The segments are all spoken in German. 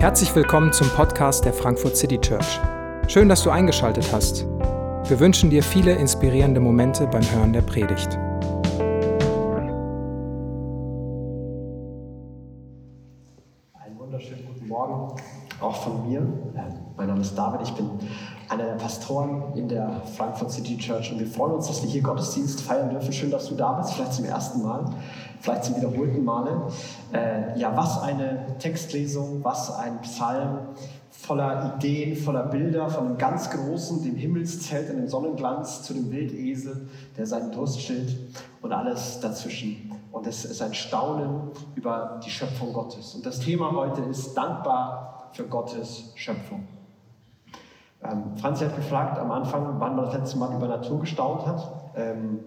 Herzlich willkommen zum Podcast der Frankfurt City Church. Schön, dass du eingeschaltet hast. Wir wünschen dir viele inspirierende Momente beim Hören der Predigt. Einen wunderschönen guten Morgen auch von mir. Mein Name ist David, ich bin einer der Pastoren in der Frankfurt City Church und wir freuen uns, dass wir hier Gottesdienst feiern dürfen. Schön, dass du da bist, vielleicht zum ersten Mal, vielleicht zum wiederholten Male. Äh, ja, was eine Textlesung, was ein Psalm voller Ideen, voller Bilder, von dem ganz Großen, dem Himmelszelt in dem Sonnenglanz, zu dem Wildesel, der seinen Durst stillt und alles dazwischen. Und es ist ein Staunen über die Schöpfung Gottes. Und das Thema heute ist dankbar für Gottes Schöpfung. Ähm, Franzi hat gefragt am Anfang, wann man das letzte Mal über Natur gestaunt hat. Ähm,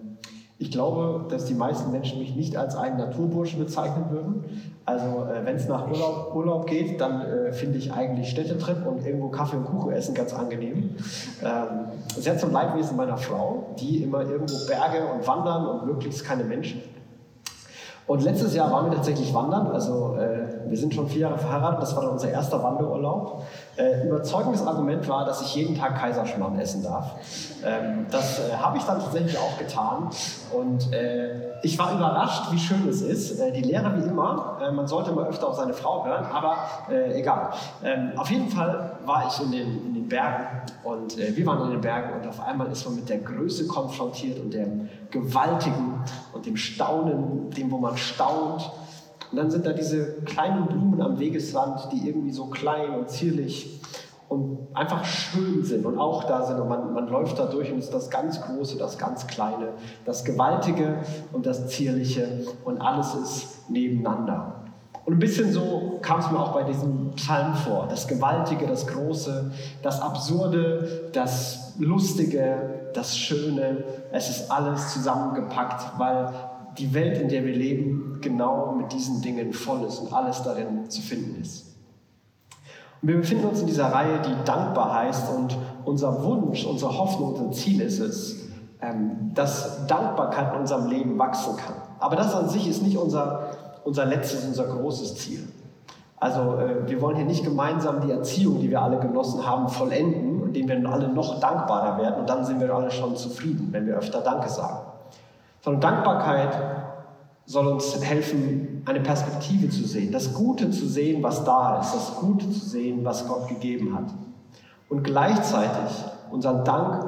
ich glaube, dass die meisten Menschen mich nicht als einen Naturburschen bezeichnen würden. Also äh, wenn es nach Urlaub, Urlaub, geht, dann äh, finde ich eigentlich Städtetrip und irgendwo Kaffee und Kuchen essen ganz angenehm. Ähm, sehr zum Leidwesen meiner Frau, die immer irgendwo Berge und wandern und möglichst keine Menschen. Und letztes Jahr waren wir tatsächlich wandern, also äh, wir sind schon vier Jahre verheiratet, das war dann unser erster Wanderurlaub. Äh, überzeugendes Argument war, dass ich jeden Tag Kaiserschmarrn essen darf. Ähm, das äh, habe ich dann tatsächlich auch getan und äh, ich war überrascht, wie schön es ist. Äh, die Lehre wie immer, äh, man sollte mal öfter auf seine Frau hören, aber egal. Ähm, auf jeden Fall war ich in den, in den Bergen und wir waren in den Bergen und auf einmal ist man mit der Größe konfrontiert und dem Gewaltigen und dem Staunen, dem, wo man staunt. Und dann sind da diese kleinen Blumen am Wegesrand, die irgendwie so klein und zierlich und einfach schön sind und auch da sind. Und man, man läuft da durch und ist das ganz Große, das ganz Kleine, das Gewaltige und das Zierliche und alles ist nebeneinander. Und ein bisschen so kam es mir auch bei diesem Psalm vor. Das Gewaltige, das Große, das Absurde, das Lustige, das Schöne. Es ist alles zusammengepackt, weil die Welt, in der wir leben, genau mit diesen Dingen voll ist und alles darin zu finden ist. Wir befinden uns in dieser Reihe, die dankbar heißt und unser Wunsch, unsere Hoffnung, unser Ziel ist es, ähm, dass Dankbarkeit in unserem Leben wachsen kann. Aber das an sich ist nicht unser, unser letztes, unser großes Ziel. Also äh, wir wollen hier nicht gemeinsam die Erziehung, die wir alle genossen haben, vollenden, indem wir alle noch dankbarer werden und dann sind wir alle schon zufrieden, wenn wir öfter Danke sagen. Sondern Dankbarkeit soll uns helfen, eine Perspektive zu sehen, das Gute zu sehen, was da ist, das Gute zu sehen, was Gott gegeben hat. Und gleichzeitig unseren Dank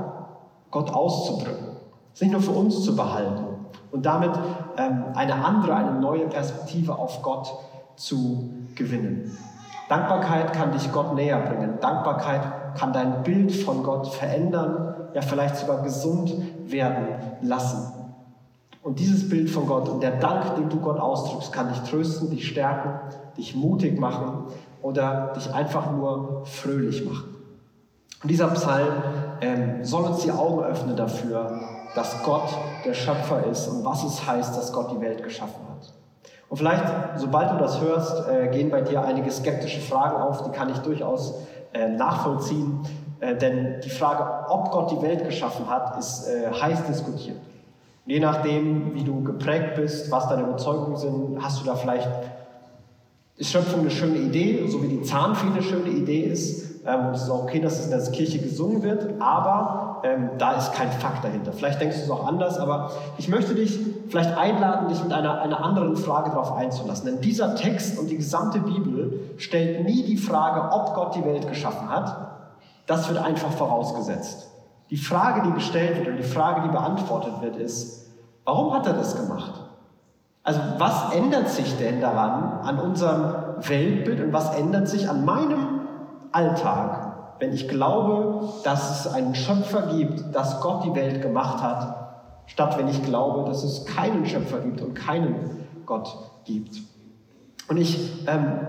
Gott auszudrücken. Es nicht nur für uns zu behalten und damit ähm, eine andere, eine neue Perspektive auf Gott zu gewinnen. Dankbarkeit kann dich Gott näher bringen. Dankbarkeit kann dein Bild von Gott verändern, ja vielleicht sogar gesund werden lassen. Und dieses Bild von Gott und der Dank, den du Gott ausdrückst, kann dich trösten, dich stärken, dich mutig machen oder dich einfach nur fröhlich machen. Und dieser Psalm ähm, soll uns die Augen öffnen dafür, dass Gott der Schöpfer ist und was es heißt, dass Gott die Welt geschaffen hat. Und vielleicht, sobald du das hörst, äh, gehen bei dir einige skeptische Fragen auf, die kann ich durchaus äh, nachvollziehen. Äh, denn die Frage, ob Gott die Welt geschaffen hat, ist äh, heiß diskutiert. Je nachdem, wie du geprägt bist, was deine Überzeugungen sind, hast du da vielleicht, ist Schöpfung eine schöne Idee, so wie die Zahnfee eine schöne Idee ist. Ähm, es ist auch okay, dass es in der Kirche gesungen wird, aber ähm, da ist kein Fakt dahinter. Vielleicht denkst du es auch anders, aber ich möchte dich vielleicht einladen, dich mit einer, einer anderen Frage darauf einzulassen. Denn dieser Text und die gesamte Bibel stellt nie die Frage, ob Gott die Welt geschaffen hat. Das wird einfach vorausgesetzt. Die Frage, die gestellt wird und die Frage, die beantwortet wird, ist, warum hat er das gemacht? Also was ändert sich denn daran an unserem Weltbild und was ändert sich an meinem Alltag, wenn ich glaube, dass es einen Schöpfer gibt, dass Gott die Welt gemacht hat, statt wenn ich glaube, dass es keinen Schöpfer gibt und keinen Gott gibt. Und ich ähm,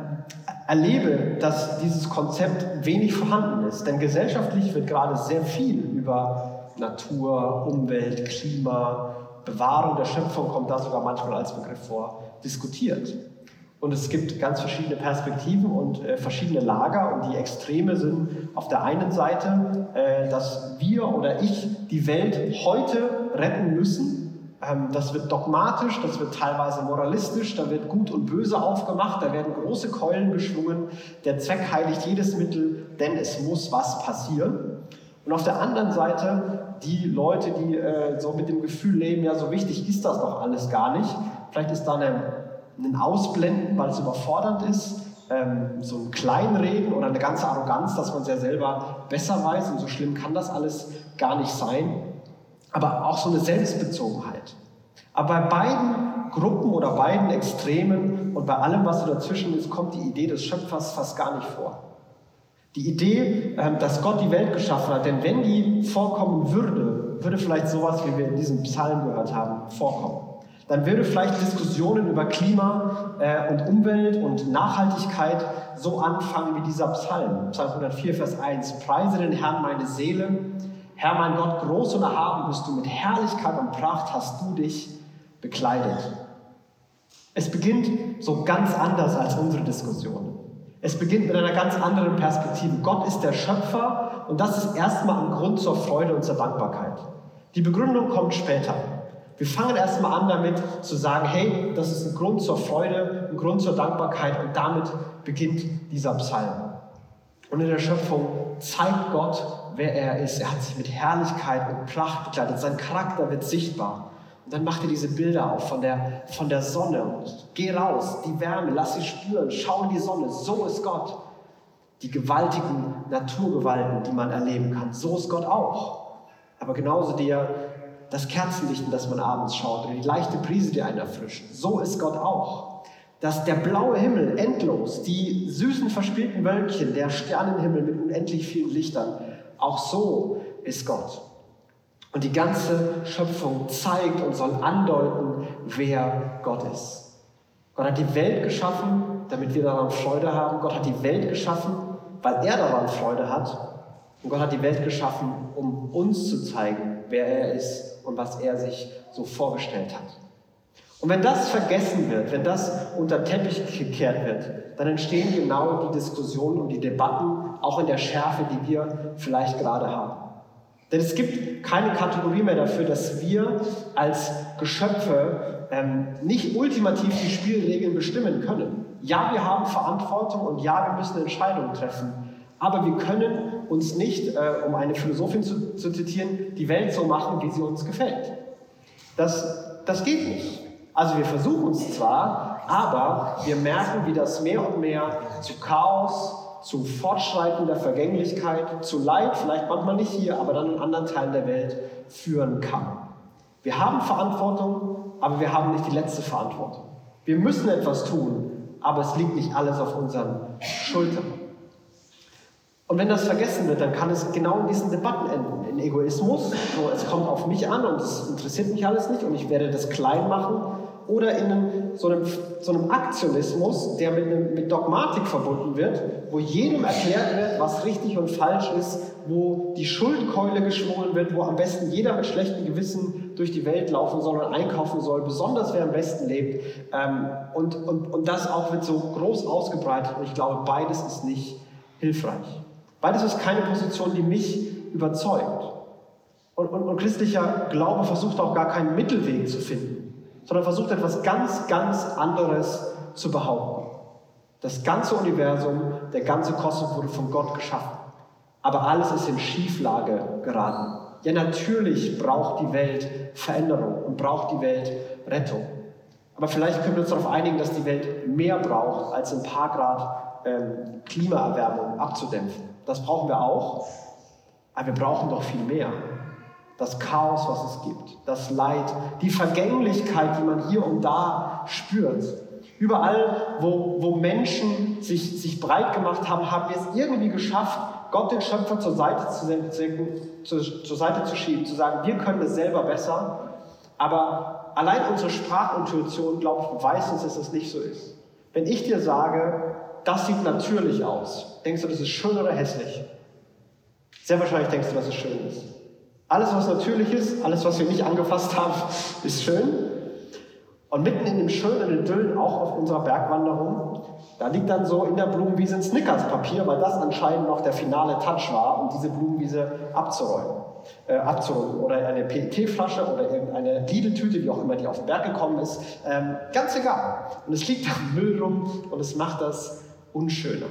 erlebe, dass dieses Konzept wenig vorhanden ist. Denn gesellschaftlich wird gerade sehr viel über Natur, Umwelt, Klima, Bewahrung der Schöpfung, kommt da sogar manchmal als Begriff vor, diskutiert. Und es gibt ganz verschiedene Perspektiven und äh, verschiedene Lager. Und die Extreme sind auf der einen Seite, äh, dass wir oder ich die Welt heute retten müssen, das wird dogmatisch, das wird teilweise moralistisch, da wird Gut und Böse aufgemacht, da werden große Keulen geschwungen. Der Zweck heiligt jedes Mittel, denn es muss was passieren. Und auf der anderen Seite die Leute, die äh, so mit dem Gefühl leben, ja, so wichtig ist das doch alles gar nicht. Vielleicht ist da eine, ein Ausblenden, weil es überfordernd ist, ähm, so ein Kleinreden oder eine ganze Arroganz, dass man es ja selber besser weiß und so schlimm kann das alles gar nicht sein. Aber auch so eine Selbstbezogenheit. Aber bei beiden Gruppen oder beiden Extremen und bei allem, was so dazwischen ist, kommt die Idee des Schöpfers fast gar nicht vor. Die Idee, ähm, dass Gott die Welt geschaffen hat, denn wenn die vorkommen würde, würde vielleicht sowas, wie wir in diesem Psalm gehört haben, vorkommen. Dann würde vielleicht Diskussionen über Klima äh, und Umwelt und Nachhaltigkeit so anfangen wie dieser Psalm. Psalm 104, Vers 1. Preise den Herrn meine Seele. Herr mein Gott, groß und erhaben bist du, mit Herrlichkeit und Pracht hast du dich bekleidet. Es beginnt so ganz anders als unsere Diskussion. Es beginnt mit einer ganz anderen Perspektive. Gott ist der Schöpfer und das ist erstmal ein Grund zur Freude und zur Dankbarkeit. Die Begründung kommt später. Wir fangen erstmal an damit zu sagen, hey, das ist ein Grund zur Freude, ein Grund zur Dankbarkeit und damit beginnt dieser Psalm. Und in der Schöpfung zeigt Gott, wer er ist. Er hat sich mit Herrlichkeit und Pracht bekleidet. Sein Charakter wird sichtbar. Und dann macht er diese Bilder auf von der, von der Sonne. Und geh raus, die Wärme, lass sie spüren, schau in die Sonne. So ist Gott. Die gewaltigen Naturgewalten, die man erleben kann. So ist Gott auch. Aber genauso der, das Kerzenlicht, in das man abends schaut, oder die leichte Brise, die einen erfrischt. So ist Gott auch. Dass der blaue Himmel endlos, die süßen verspielten Wölkchen, der Sternenhimmel mit unendlich vielen Lichtern, auch so ist Gott. Und die ganze Schöpfung zeigt und soll andeuten, wer Gott ist. Gott hat die Welt geschaffen, damit wir daran Freude haben. Gott hat die Welt geschaffen, weil er daran Freude hat. Und Gott hat die Welt geschaffen, um uns zu zeigen, wer er ist und was er sich so vorgestellt hat. Und wenn das vergessen wird, wenn das unter Teppich gekehrt wird, dann entstehen genau die Diskussionen und die Debatten, auch in der Schärfe, die wir vielleicht gerade haben. Denn es gibt keine Kategorie mehr dafür, dass wir als Geschöpfe ähm, nicht ultimativ die Spielregeln bestimmen können. Ja, wir haben Verantwortung und ja, wir müssen Entscheidungen treffen. Aber wir können uns nicht, äh, um eine Philosophin zu, zu, zitieren, die Welt so machen, wie sie uns gefällt. Das, das geht nicht. Also wir versuchen es zwar, aber wir merken, wie das mehr und mehr zu Chaos, zu fortschreitender Vergänglichkeit, zu Leid, vielleicht manchmal nicht hier, aber dann in anderen Teilen der Welt führen kann. Wir haben Verantwortung, aber wir haben nicht die letzte Verantwortung. Wir müssen etwas tun, aber es liegt nicht alles auf unseren Schultern. Und wenn das vergessen wird, dann kann es genau in diesen Debatten enden. In Egoismus, so es kommt auf mich an und es interessiert mich alles nicht und ich werde das klein machen oder in einem, so, einem, so einem Aktionismus, der mit, einem, mit Dogmatik verbunden wird, wo jedem erklärt wird, was richtig und falsch ist, wo die Schuldkeule geschwungen wird, wo am besten jeder mit schlechtem Gewissen durch die Welt laufen soll und einkaufen soll, besonders wer am besten lebt. Ähm, und, und, und das auch wird so groß ausgebreitet und ich glaube, beides ist nicht hilfreich. Beides ist keine Position, die mich überzeugt. Und, und, und christlicher Glaube versucht auch gar keinen Mittelweg zu finden sondern versucht etwas ganz, ganz anderes zu behaupten. Das ganze Universum, der ganze Kosmos wurde von Gott geschaffen. Aber alles ist in Schieflage geraten. Ja, natürlich braucht die Welt Veränderung und braucht die Welt Rettung. Aber vielleicht können wir uns darauf einigen, dass die Welt mehr braucht, als ein paar Grad ähm, Klimaerwärmung abzudämpfen. Das brauchen wir auch, aber wir brauchen doch viel mehr das Chaos, was es gibt, das Leid, die Vergänglichkeit, die man hier und da spürt. Überall, wo, wo Menschen sich, sich breit gemacht haben, haben wir es irgendwie geschafft, Gott den Schöpfer zur Seite zu, zu, zur Seite zu schieben, zu sagen, wir können es selber besser. Aber allein unsere Sprachintuition, glaube ich, beweist uns, dass es nicht so ist. Wenn ich dir sage, das sieht natürlich aus, denkst du, das ist schön oder hässlich? Sehr wahrscheinlich denkst du, dass es schön ist. Alles, was natürlich ist, alles, was wir nicht angefasst haben, ist schön. Und mitten in dem schönen Idyllen, auch auf unserer Bergwanderung, da liegt dann so in der Blumenwiese ein Snickerspapier, weil das anscheinend noch der finale Touch war, um diese Blumenwiese abzuräumen. äh, abzurunden oder eine PET-Flasche oder irgendeine Lidl-Tüte, wie auch immer die auf den Berg gekommen ist. Ähm, ganz egal. Und es liegt am Müll rum und es macht das unschöner.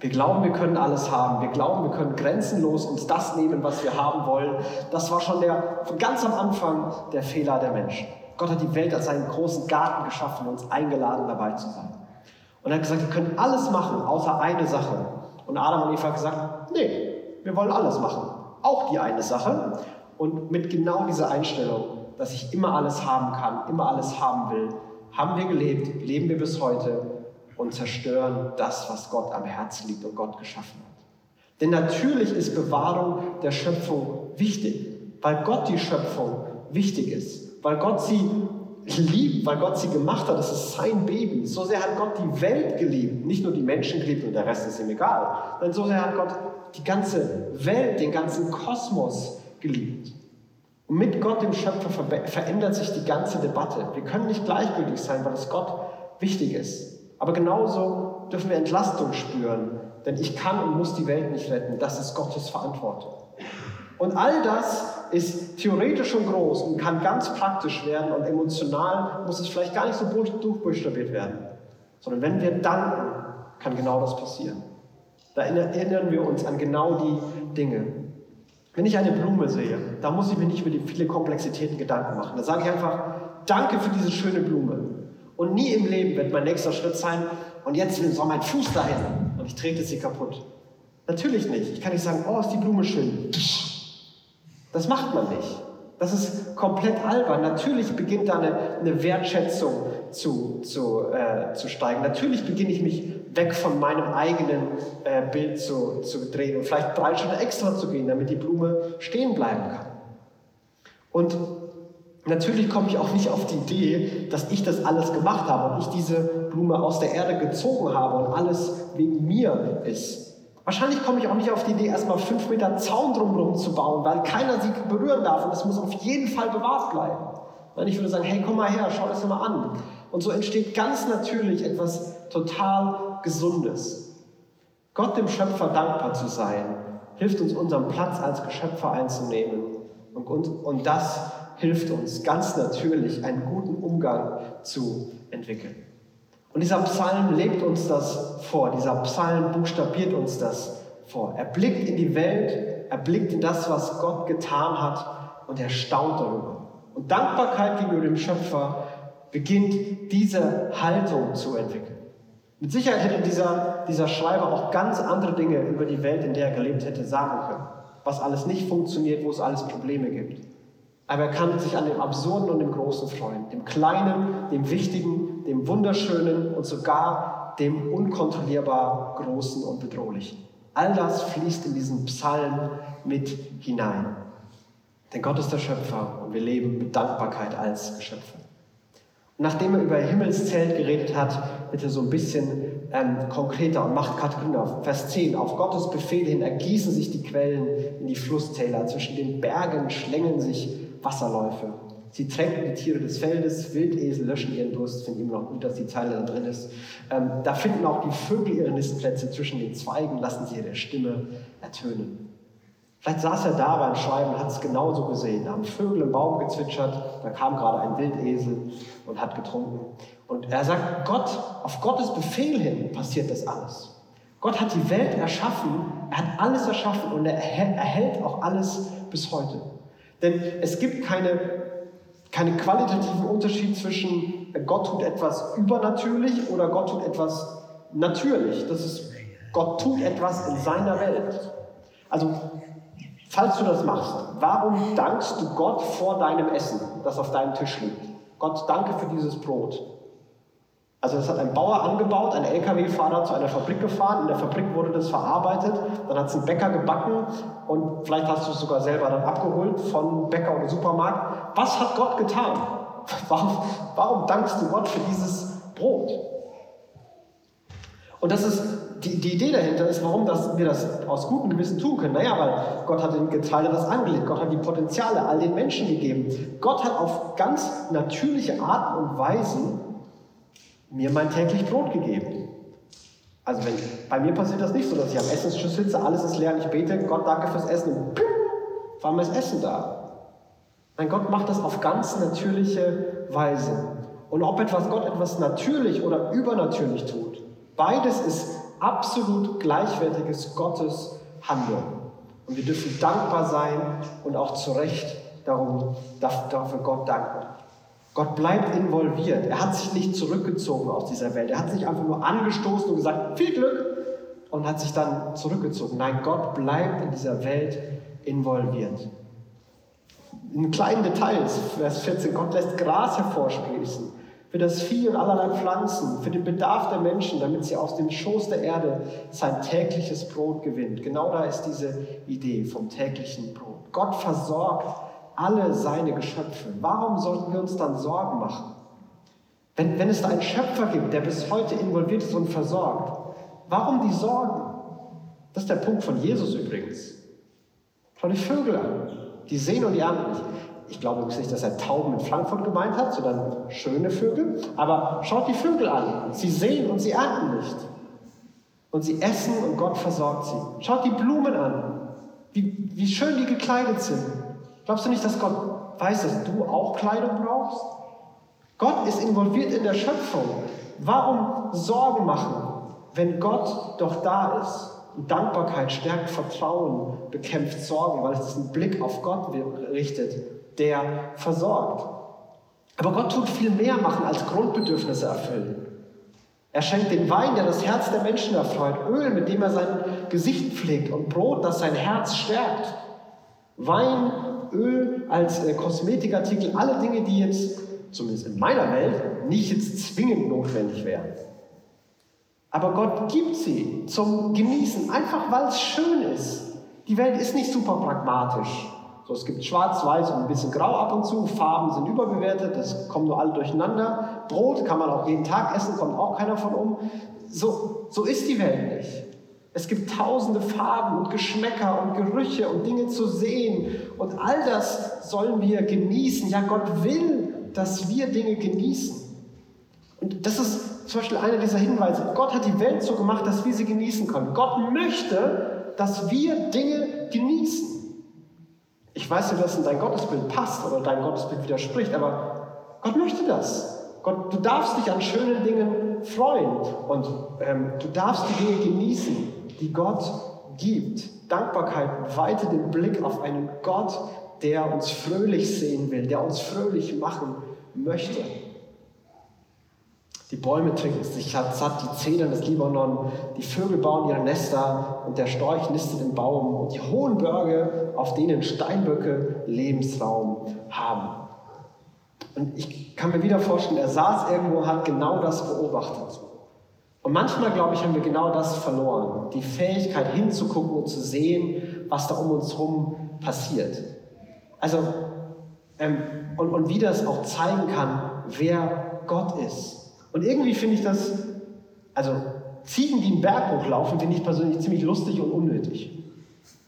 Wir glauben, wir können alles haben. Wir glauben, wir können grenzenlos uns das nehmen, was wir haben wollen. Das war schon der, von ganz am Anfang der Fehler der Menschen. Gott hat die Welt als einen großen Garten geschaffen und uns eingeladen, dabei zu sein. Und er hat gesagt, wir können alles machen, außer eine Sache. Und Adam und Eva haben gesagt, nee, wir wollen alles machen. Auch die eine Sache. Und mit genau dieser Einstellung, dass ich immer alles haben kann, immer alles haben will, haben wir gelebt, leben wir bis heute und zerstören das, was Gott am Herzen liegt und Gott geschaffen hat. Denn natürlich ist Bewahrung der Schöpfung wichtig, weil Gott die Schöpfung wichtig ist, weil Gott sie liebt, weil Gott sie gemacht hat. Das ist sein Baby. So sehr hat Gott die Welt geliebt, nicht nur die Menschen geliebt und der Rest ist ihm egal. Denn so sehr hat Gott die ganze Welt, den ganzen Kosmos geliebt. Und mit Gott, dem Schöpfer, verändert sich die ganze Debatte. Wir können nicht gleichgültig sein, weil es Gott wichtig ist. Aber genauso dürfen wir Entlastung spüren, denn ich kann und muss die Welt nicht retten. Das ist Gottes Verantwortung. Und all das ist theoretisch schon groß und kann ganz praktisch werden und emotional muss es vielleicht gar nicht so durchbuchstabiert werden. Sondern wenn wir danken, kann genau das passieren. Da erinnern wir uns an genau die Dinge. Wenn ich eine Blume sehe, da muss ich mir nicht über die viele Komplexitäten Gedanken machen. Da sage ich einfach, danke für diese schöne Blume. Und nie im Leben wird mein nächster Schritt sein, und jetzt soll mein Fuß dahin und ich trete sie kaputt. Natürlich nicht. Ich kann nicht sagen, oh, ist die Blume schön. Das macht man nicht. Das ist komplett albern. Natürlich beginnt da eine, eine Wertschätzung zu, zu, äh, zu steigen. Natürlich beginne ich mich weg von meinem eigenen äh, Bild zu, zu drehen und vielleicht drei Schritte extra zu gehen, damit die Blume stehen bleiben kann. Und Natürlich komme ich auch nicht auf die Idee, dass ich das alles gemacht habe und ich diese Blume aus der Erde gezogen habe und alles wegen mir ist. Wahrscheinlich komme ich auch nicht auf die Idee, erstmal fünf Meter Zaun drumherum zu bauen, weil keiner sie berühren darf und es muss auf jeden Fall bewahrt bleiben. Und ich würde sagen, hey, komm mal her, schau das mal an. Und so entsteht ganz natürlich etwas total Gesundes. Gott dem Schöpfer dankbar zu sein, hilft uns, unseren Platz als Geschöpfer einzunehmen und, und, und das hilft uns ganz natürlich, einen guten Umgang zu entwickeln. Und dieser Psalm lebt uns das vor, dieser Psalm buchstabiert uns das vor. Er blickt in die Welt, er blickt in das, was Gott getan hat und er staunt darüber. Und Dankbarkeit gegenüber dem Schöpfer beginnt diese Haltung zu entwickeln. Mit Sicherheit hätte dieser, dieser Schreiber auch ganz andere Dinge über die Welt, in der er gelebt hätte, sagen können. Was alles nicht funktioniert, wo es alles Probleme gibt. Aber er kann sich an dem Absurden und dem Großen freuen. Dem Kleinen, dem Wichtigen, dem Wunderschönen und sogar dem unkontrollierbar Großen und Bedrohlichen. All das fließt in diesen Psalm mit hinein. Denn Gott ist der Schöpfer und wir leben mit Dankbarkeit als Geschöpfe. Und nachdem er über Himmelszelt geredet hat, wird er so ein bisschen ähm, konkreter und macht Kategorien auf. Vers 10. Auf Gottes Befehl hin ergießen sich die Quellen in die Flusstäler. Zwischen den Bergen schlängeln sich Wasserläufe. Sie tränken die Tiere des Feldes, Wildesel löschen ihren Durst, finde ich immer noch gut, dass die Zeile da drin ist. Ähm, da finden auch die Vögel ihre Nistplätze zwischen den Zweigen, lassen sie ihre Stimme ertönen. Vielleicht saß er da beim Schreiben und hat es genauso gesehen. Da haben Vögel im Baum gezwitschert, da kam gerade ein Wildesel und hat getrunken. Und er sagt, Gott, auf Gottes Befehl hin passiert das alles. Gott hat die Welt erschaffen, er hat alles erschaffen und er erhält auch alles bis heute. Denn es gibt keine, keinen qualitativen Unterschied zwischen Gott tut etwas übernatürlich oder Gott tut etwas natürlich. Das ist, Gott tut etwas in seiner Welt. Also, falls du das machst, warum dankst du Gott vor deinem Essen, das auf deinem Tisch liegt? Gott, danke für dieses Brot. Also das hat ein Bauer angebaut, ein LKW-Fahrer zu einer Fabrik gefahren, in der Fabrik wurde das verarbeitet, dann hat es ein Bäcker gebacken und vielleicht hast du es sogar selber dann abgeholt von Bäcker oder Supermarkt. Was hat Gott getan? Warum, warum dankst du Gott für dieses Brot? Und das ist die, die Idee dahinter ist, warum das, wir das aus gutem Gewissen tun können. Naja, weil Gott hat den Getreide das angelegt, Gott hat die Potenziale all den Menschen gegeben. Gott hat auf ganz natürliche Arten und Weisen mir mein täglich Brot gegeben. Also wenn, bei mir passiert das nicht so, dass ich am Essenstisch sitze, alles ist leer und ich bete, Gott danke fürs Essen und Auf einmal ist Essen da. Nein, Gott macht das auf ganz natürliche Weise. Und ob etwas Gott etwas natürlich oder übernatürlich tut, beides ist absolut gleichwertiges Gottes Handeln. Und wir dürfen dankbar sein und auch zu Recht darum, dafür Gott danken. Gott bleibt involviert. Er hat sich nicht zurückgezogen aus dieser Welt. Er hat sich einfach nur angestoßen und gesagt, viel Glück, und hat sich dann zurückgezogen. Nein, Gott bleibt in dieser Welt involviert. In kleinen Details, Vers 14, Gott lässt Gras hervorsprießen für das Vieh und allerlei Pflanzen, für den Bedarf der Menschen, damit sie aus dem Schoß der Erde sein tägliches Brot gewinnt. Genau da ist diese Idee vom täglichen Brot. Gott versorgt alle seine Geschöpfe. Warum sollten wir uns dann Sorgen machen? Wenn, wenn es da einen Schöpfer gibt, der bis heute involviert ist und versorgt, warum die Sorgen? Das ist der Punkt von Jesus übrigens. Schau die Vögel an. Die sehen und die ernten nicht. Ich glaube übrigens nicht, dass er Tauben in Frankfurt gemeint hat, sondern schöne Vögel. Aber schaut die Vögel an. Sie sehen und sie ernten nicht. Und sie essen und Gott versorgt sie. Schaut die Blumen an. Wie, wie schön die gekleidet sind. Glaubst du nicht, dass Gott weiß, dass du auch Kleidung brauchst? Gott ist involviert in der Schöpfung. Warum Sorgen machen, wenn Gott doch da ist? Und Dankbarkeit stärkt Vertrauen, bekämpft Sorgen, weil es einen Blick auf Gott richtet, der versorgt. Aber Gott tut viel mehr machen als Grundbedürfnisse erfüllen. Er schenkt den Wein, der das Herz der Menschen erfreut, Öl, mit dem er sein Gesicht pflegt und Brot, das sein Herz stärkt. Wein, Öl als äh, Kosmetikartikel, alle Dinge, die jetzt, zumindest in meiner Welt, nicht jetzt zwingend notwendig wären. Aber Gott gibt sie zum Genießen, einfach weil es schön ist. Die Welt ist nicht super pragmatisch. So, es gibt schwarz-weiß und ein bisschen grau ab und zu, Farben sind überbewertet, das kommen nur alle durcheinander. Brot kann man auch jeden Tag essen, kommt auch keiner von um. So, so ist die Welt nicht. Es gibt tausende Farben und Geschmäcker und Gerüche und Dinge zu sehen. Und all das sollen wir genießen. Ja, Gott will, dass wir Dinge genießen. Und das ist zum Beispiel einer dieser Hinweise. Gott hat die Welt so gemacht, dass wir sie genießen können. Gott möchte, dass wir Dinge genießen. Ich weiß nicht, dass in dein Gottesbild passt oder dein Gottesbild widerspricht, aber Gott möchte das. Gott, du darfst dich an schönen Dingen freuen und ähm, du darfst die Dinge genießen, die Gott gibt. Dankbarkeit weitet den Blick auf einen Gott, der uns fröhlich sehen will, der uns fröhlich machen möchte. Die Bäume trinken sich satt, die Zedern des Libanon, die Vögel bauen ihre Nester und der Storch nistet im Baum und die hohen Berge, auf denen Steinböcke Lebensraum haben. Und ich kann mir wieder vorstellen, er saß irgendwo, hat genau das beobachtet. Und manchmal, glaube ich, haben wir genau das verloren. Die Fähigkeit hinzugucken und zu sehen, was da um uns herum passiert. Also, ähm, und, und wie das auch zeigen kann, wer Gott ist. Und irgendwie finde ich das, also Ziegen, die einen Berg hochlaufen, finde ich persönlich ziemlich lustig und unnötig.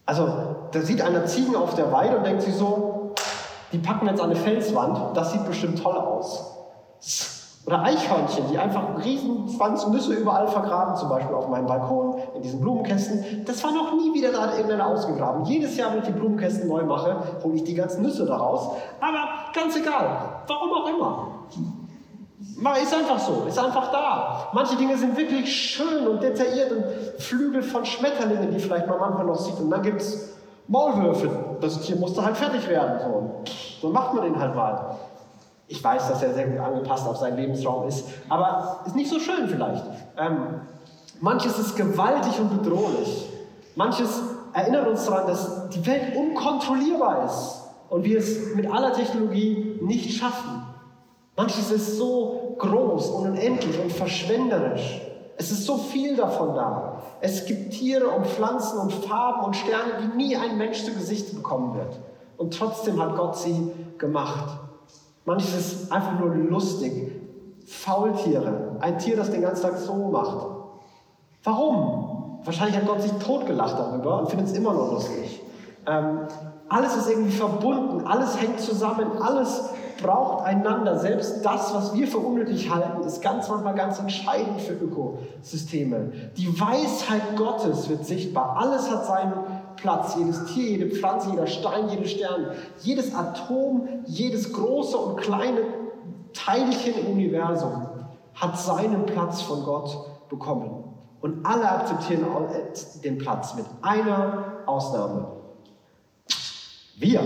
Also da sieht einer Ziegen auf der Weide und denkt sich so, die packen jetzt eine Felswand, das sieht bestimmt toll aus. Oder Eichhörnchen, die einfach riesen Nüsse überall vergraben, zum Beispiel auf meinem Balkon, in diesen Blumenkästen. Das war noch nie wieder da irgendeiner ausgegraben. Jedes Jahr, wenn ich die Blumenkästen neu mache, hole ich die ganzen Nüsse daraus. Aber ganz egal, warum auch immer. Ist einfach so, ist einfach da. Manche Dinge sind wirklich schön und detailliert und Flügel von Schmetterlingen, die vielleicht man manchmal noch sieht. Und dann gibt es Maulwürfe. Das Tier musste halt fertig werden. So. so macht man den halt mal. Ich weiß, dass er sehr gut angepasst auf seinen Lebensraum ist, aber ist nicht so schön vielleicht. Ähm, manches ist gewaltig und bedrohlich. Manches erinnert uns daran, dass die Welt unkontrollierbar ist und wir es mit aller Technologie nicht schaffen. Manches ist so groß und unendlich und verschwenderisch. Es ist so viel davon da. Es gibt Tiere und Pflanzen und Farben und Sterne, die nie ein Mensch zu Gesicht bekommen wird. Und trotzdem hat Gott sie gemacht. Manches ist einfach nur lustig. Faultiere, ein Tier, das den ganzen Tag so macht. Warum? Wahrscheinlich hat Gott sich totgelacht darüber und findet es immer noch lustig. Ähm, alles ist irgendwie verbunden, alles hängt zusammen, alles braucht einander. Selbst das, was wir für unnötig halten, ist ganz manchmal ganz entscheidend für Ökosysteme. Die Weisheit Gottes wird sichtbar. Alles hat seinen Platz, jedes Tier, jede Pflanze, jeder Stein, jeder Stern, jedes Atom, jedes große und kleine Teilchen im Universum hat seinen Platz von Gott bekommen. Und alle akzeptieren den Platz mit einer Ausnahme. Wir,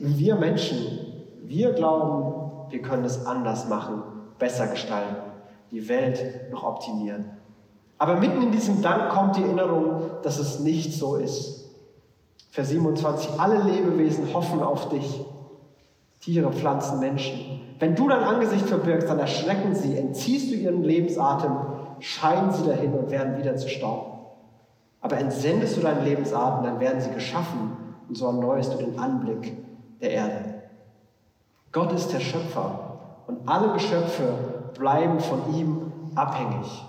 wir Menschen, wir glauben, wir können es anders machen, besser gestalten, die Welt noch optimieren. Aber mitten in diesem Dank kommt die Erinnerung, dass es nicht so ist. Vers 27, alle Lebewesen hoffen auf dich. Tiere, Pflanzen, Menschen. Wenn du dein Angesicht verbirgst, dann erschrecken sie, entziehst du ihren Lebensatem, scheinen sie dahin und werden wieder zu Staub. Aber entsendest du deinen Lebensatem, dann werden sie geschaffen und so erneuerst du den Anblick der Erde. Gott ist der Schöpfer und alle Geschöpfe bleiben von ihm abhängig.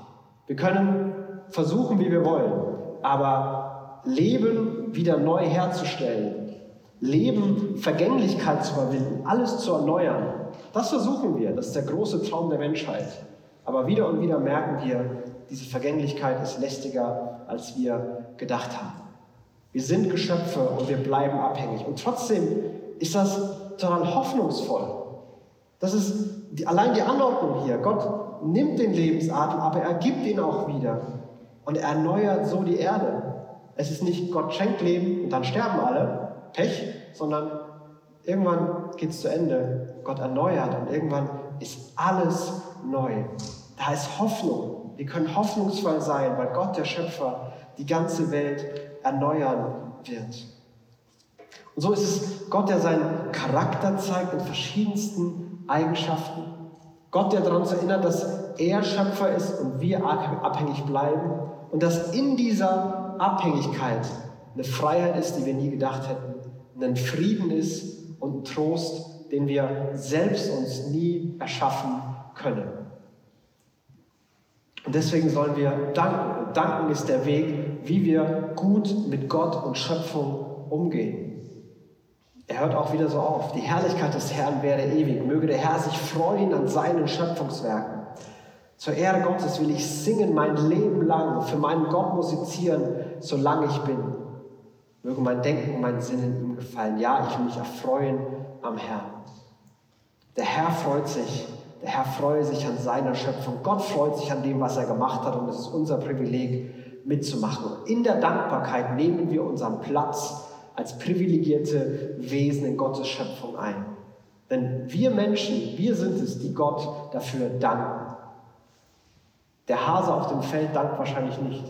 Wir können versuchen, wie wir wollen, aber Leben wieder neu herzustellen, Leben, Vergänglichkeit zu überwinden, alles zu erneuern, das versuchen wir. Das ist der große Traum der Menschheit. Aber wieder und wieder merken wir, diese Vergänglichkeit ist lästiger, als wir gedacht haben. Wir sind Geschöpfe und wir bleiben abhängig. Und trotzdem ist das total hoffnungsvoll. Das ist die, allein die Anordnung hier. Gott nimmt den Lebensatem, aber er gibt ihn auch wieder. Und er erneuert so die Erde. Es ist nicht Gott schenkt Leben und dann sterben alle, Pech, sondern irgendwann geht es zu Ende. Gott erneuert und irgendwann ist alles neu. Da ist Hoffnung. Wir können hoffnungsvoll sein, weil Gott, der Schöpfer, die ganze Welt erneuern wird. Und so ist es Gott, der seinen Charakter zeigt in verschiedensten Eigenschaften. Gott, der daran erinnert, dass er Schöpfer ist und wir abhängig bleiben und dass in dieser Abhängigkeit eine Freiheit ist, die wir nie gedacht hätten, ein Frieden ist und Trost, den wir selbst uns nie erschaffen können. Und deswegen sollen wir danken. Danken ist der Weg, wie wir gut mit Gott und Schöpfung umgehen. Er hört auch wieder so auf. Die Herrlichkeit des Herrn werde ewig. Möge der Herr sich freuen an seinen Schöpfungswerken. Zur Ehre Gottes will ich singen mein Leben lang, für meinen Gott musizieren, solange ich bin. Möge mein Denken, mein Sinnen ihm gefallen. Ja, ich will mich erfreuen am Herrn. Der Herr freut sich. Der Herr freue sich an seiner Schöpfung. Gott freut sich an dem, was er gemacht hat. Und es ist unser Privileg, mitzumachen. Und in der Dankbarkeit nehmen wir unseren Platz als privilegierte Wesen in Gottes Schöpfung ein. Denn wir Menschen, wir sind es, die Gott dafür danken. Der Hase auf dem Feld dankt wahrscheinlich nicht.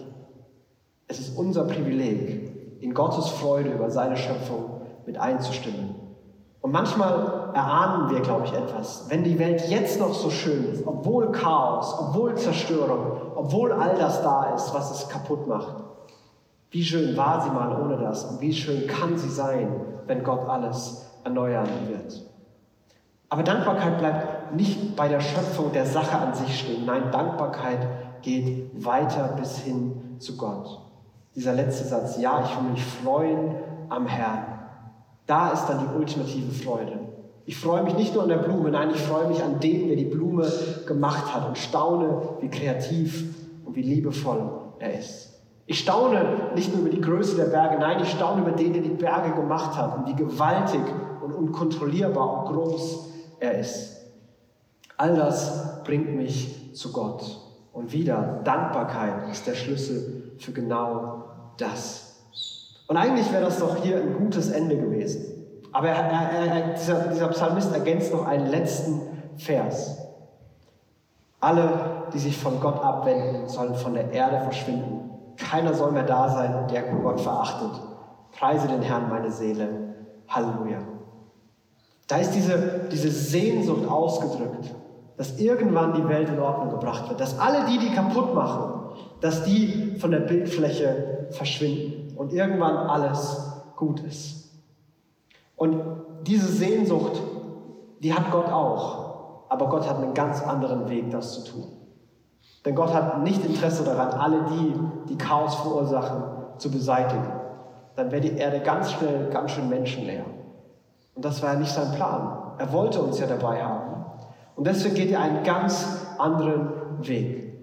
Es ist unser Privileg, in Gottes Freude über seine Schöpfung mit einzustimmen. Und manchmal erahnen wir, glaube ich, etwas. Wenn die Welt jetzt noch so schön ist, obwohl Chaos, obwohl Zerstörung, obwohl all das da ist, was es kaputt macht, wie schön war sie mal ohne das und wie schön kann sie sein, wenn Gott alles erneuern wird. Aber Dankbarkeit bleibt nicht bei der Schöpfung der Sache an sich stehen. Nein, Dankbarkeit geht weiter bis hin zu Gott. Dieser letzte Satz, ja, ich will mich freuen am Herrn. Da ist dann die ultimative Freude. Ich freue mich nicht nur an der Blume, nein, ich freue mich an dem, der die Blume gemacht hat und staune, wie kreativ und wie liebevoll er ist. Ich staune nicht nur über die Größe der Berge, nein, ich staune über den, der die Berge gemacht hat und wie gewaltig und unkontrollierbar und groß er ist. All das bringt mich zu Gott. Und wieder, Dankbarkeit ist der Schlüssel für genau das. Und eigentlich wäre das doch hier ein gutes Ende gewesen. Aber er, er, er, dieser, dieser Psalmist ergänzt noch einen letzten Vers. Alle, die sich von Gott abwenden, sollen von der Erde verschwinden. Keiner soll mehr da sein, der Gott verachtet. Preise den Herrn, meine Seele. Halleluja. Da ist diese, diese Sehnsucht ausgedrückt, dass irgendwann die Welt in Ordnung gebracht wird, dass alle die, die kaputt machen, dass die von der Bildfläche verschwinden und irgendwann alles gut ist. Und diese Sehnsucht, die hat Gott auch, aber Gott hat einen ganz anderen Weg, das zu tun. Denn Gott hat nicht Interesse daran, alle die, die Chaos verursachen, zu beseitigen. Dann wäre die Erde ganz schnell ganz schön menschenleer. Und das war ja nicht sein Plan. Er wollte uns ja dabei haben. Und deswegen geht er einen ganz anderen Weg.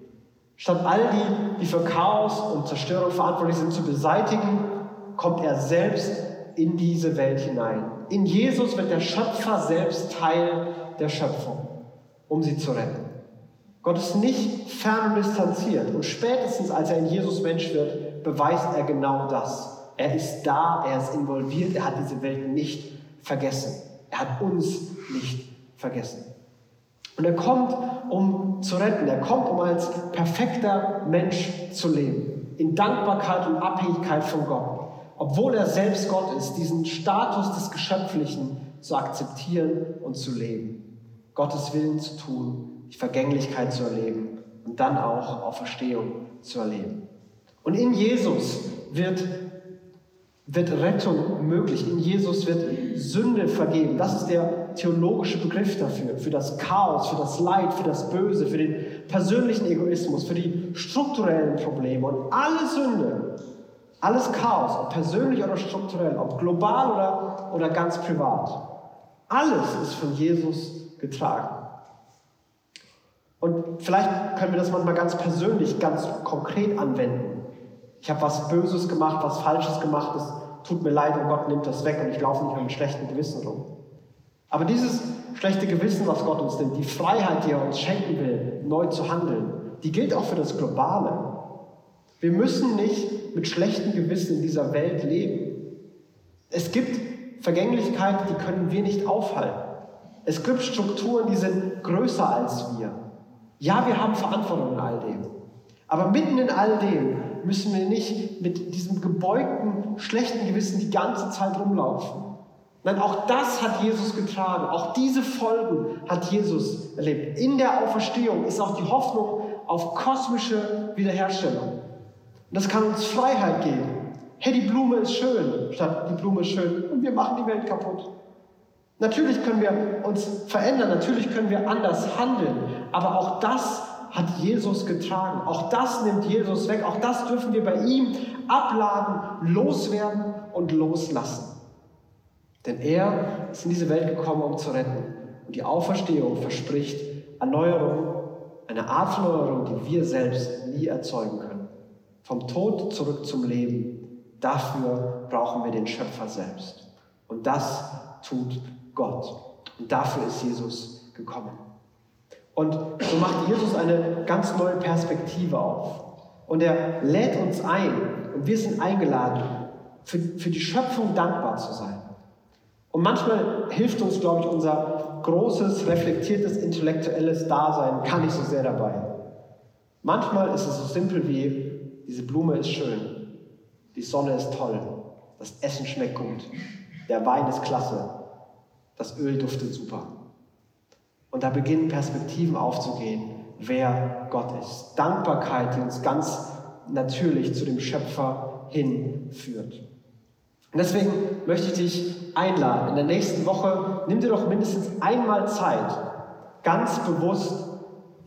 Statt all die, die für Chaos und Zerstörung verantwortlich sind, zu beseitigen, kommt er selbst in diese Welt hinein. In Jesus wird der Schöpfer selbst Teil der Schöpfung, um sie zu retten. Gott ist nicht fern und distanziert. Und spätestens als er in Jesus Mensch wird, beweist er genau das. Er ist da, er ist involviert, er hat diese Welt nicht vergessen. Er hat uns nicht vergessen. Und er kommt, um zu retten. Er kommt, um als perfekter Mensch zu leben. In Dankbarkeit und Abhängigkeit von Gott. Obwohl er selbst Gott ist, diesen Status des Geschöpflichen zu akzeptieren und zu leben. Gottes Willen zu tun, die Vergänglichkeit zu erleben und dann auch Auferstehung zu erleben. Und in Jesus wird wird Rettung möglich. In Jesus wird Sünde vergeben. Das ist der theologische Begriff dafür. Für das Chaos, für das Leid, für das Böse, für den persönlichen Egoismus, für die strukturellen Probleme. Und alle Sünde, alles Chaos, ob persönlich oder strukturell, ob global oder, oder ganz privat, alles ist von Jesus getragen. Und vielleicht können wir das manchmal ganz persönlich, ganz konkret anwenden ich habe was Böses gemacht, was Falsches gemacht, es tut mir leid und Gott nimmt das weg und ich laufe nicht mit einem schlechten Gewissen rum. Aber dieses schlechte Gewissen, was Gott uns nimmt, die Freiheit, die er uns schenken will, neu zu handeln, die gilt auch für das Globale. Wir müssen nicht mit schlechtem Gewissen in dieser Welt leben. Es gibt Vergänglichkeit, die können wir nicht aufhalten. Es gibt Strukturen, die sind größer als wir. Ja, wir haben Verantwortung in all dem. Aber mitten in all dem müssen wir nicht mit diesem gebeugten, schlechten Gewissen die ganze Zeit rumlaufen. Nein, auch das hat Jesus getragen. Auch diese Folgen hat Jesus erlebt. In der Auferstehung ist auch die Hoffnung auf kosmische Wiederherstellung. Und das kann uns Freiheit geben. Hey, die Blume ist schön, statt die Blume ist schön und wir machen die Welt kaputt. Natürlich können wir uns verändern, natürlich können wir anders handeln, aber auch das hat Jesus getragen. Auch das nimmt Jesus weg. Auch das dürfen wir bei ihm abladen, loswerden und loslassen. Denn er ist in diese Welt gekommen, um zu retten. Und die Auferstehung verspricht Erneuerung, eine Art Erneuerung, die wir selbst nie erzeugen können. Vom Tod zurück zum Leben. Dafür brauchen wir den Schöpfer selbst. Und das tut Gott. Und dafür ist Jesus gekommen. Und so macht Jesus eine ganz neue Perspektive auf. Und er lädt uns ein und wir sind eingeladen, für, für die Schöpfung dankbar zu sein. Und manchmal hilft uns, glaube ich, unser großes, reflektiertes, intellektuelles Dasein gar nicht so sehr dabei. Manchmal ist es so simpel wie, diese Blume ist schön, die Sonne ist toll, das Essen schmeckt gut, der Wein ist klasse, das Öl duftet super. Und da beginnen Perspektiven aufzugehen, wer Gott ist. Dankbarkeit, die uns ganz natürlich zu dem Schöpfer hinführt. Und deswegen möchte ich dich einladen, in der nächsten Woche nimm dir doch mindestens einmal Zeit, ganz bewusst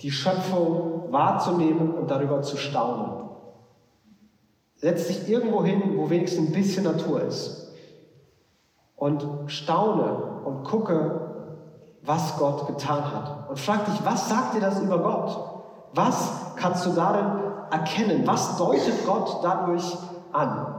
die Schöpfung wahrzunehmen und darüber zu staunen. Setz dich irgendwo hin, wo wenigstens ein bisschen Natur ist. Und staune und gucke, was Gott getan hat. Und frag dich, was sagt dir das über Gott? Was kannst du darin erkennen? Was deutet Gott dadurch an?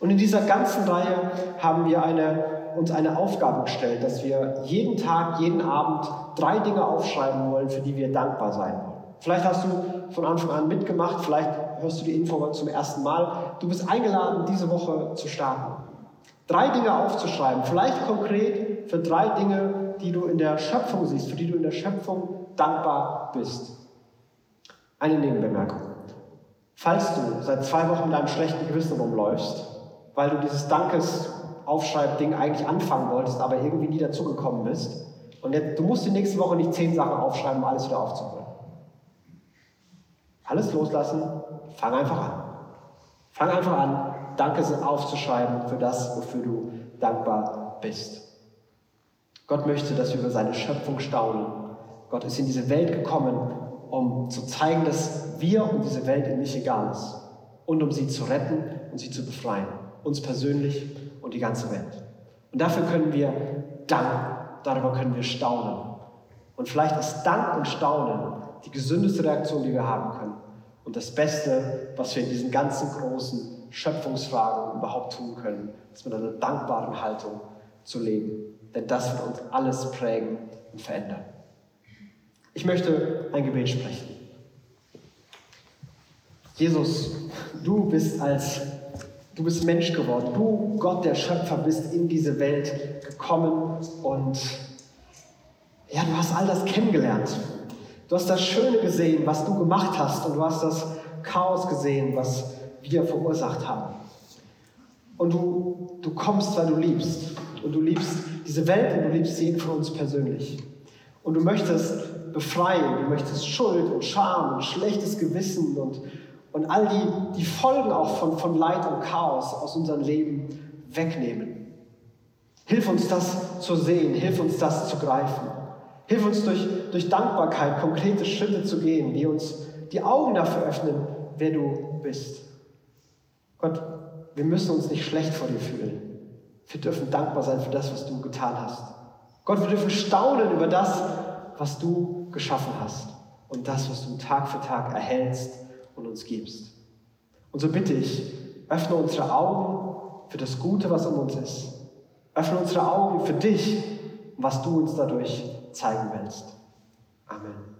Und in dieser ganzen Reihe haben wir eine, uns eine Aufgabe gestellt, dass wir jeden Tag, jeden Abend drei Dinge aufschreiben wollen, für die wir dankbar sein wollen. Vielleicht hast du von Anfang an mitgemacht, vielleicht hörst du die Info zum ersten Mal. Du bist eingeladen, diese Woche zu starten. Drei Dinge aufzuschreiben, vielleicht konkret für drei Dinge, die du in der Schöpfung siehst, für die du in der Schöpfung dankbar bist. Eine Nebenbemerkung. Falls du seit zwei Wochen mit einem schlechten Gewissen rumläufst, weil du dieses Dankes-Aufschreib-Ding eigentlich anfangen wolltest, aber irgendwie nie dazugekommen bist, und jetzt, du musst die nächste Woche nicht zehn Sachen aufschreiben, um alles wieder aufzuholen. Alles loslassen, fang einfach an. Fang einfach an, Danke aufzuschreiben für das, wofür du dankbar bist. Gott möchte, dass wir über seine Schöpfung staunen. Gott ist in diese Welt gekommen, um zu zeigen, dass wir und diese Welt ihm nicht egal ist. Und um sie zu retten und sie zu befreien. Uns persönlich und die ganze Welt. Und dafür können wir danken. Darüber können wir staunen. Und vielleicht ist Dank und Staunen die gesündeste Reaktion, die wir haben können. Und das Beste, was wir in diesen ganzen großen Schöpfungsfragen überhaupt tun können, ist mit einer dankbaren Haltung zu leben. Denn das wird uns alles prägen und verändern. Ich möchte ein Gebet sprechen. Jesus, du bist als du bist Mensch geworden. Du, Gott der Schöpfer, bist in diese Welt gekommen und ja, du hast all das kennengelernt. Du hast das Schöne gesehen, was du gemacht hast und du hast das Chaos gesehen, was wir verursacht haben. Und du, du kommst, weil du liebst. Und du liebst diese Welt und du liebst jeden von uns persönlich. Und du möchtest befreien, du möchtest Schuld und Scham und schlechtes Gewissen und, und all die, die Folgen auch von, von Leid und Chaos aus unserem Leben wegnehmen. Hilf uns das zu sehen, hilf uns das zu greifen. Hilf uns durch, durch Dankbarkeit konkrete Schritte zu gehen, die uns die Augen dafür öffnen, wer du bist. Gott, wir müssen uns nicht schlecht vor dir fühlen. Wir dürfen dankbar sein für das, was du getan hast. Gott, wir dürfen staunen über das, was du geschaffen hast und das, was du Tag für Tag erhältst und uns gibst. Und so bitte ich, öffne unsere Augen für das Gute, was um uns ist. Öffne unsere Augen für dich und was du uns dadurch zeigen willst. Amen.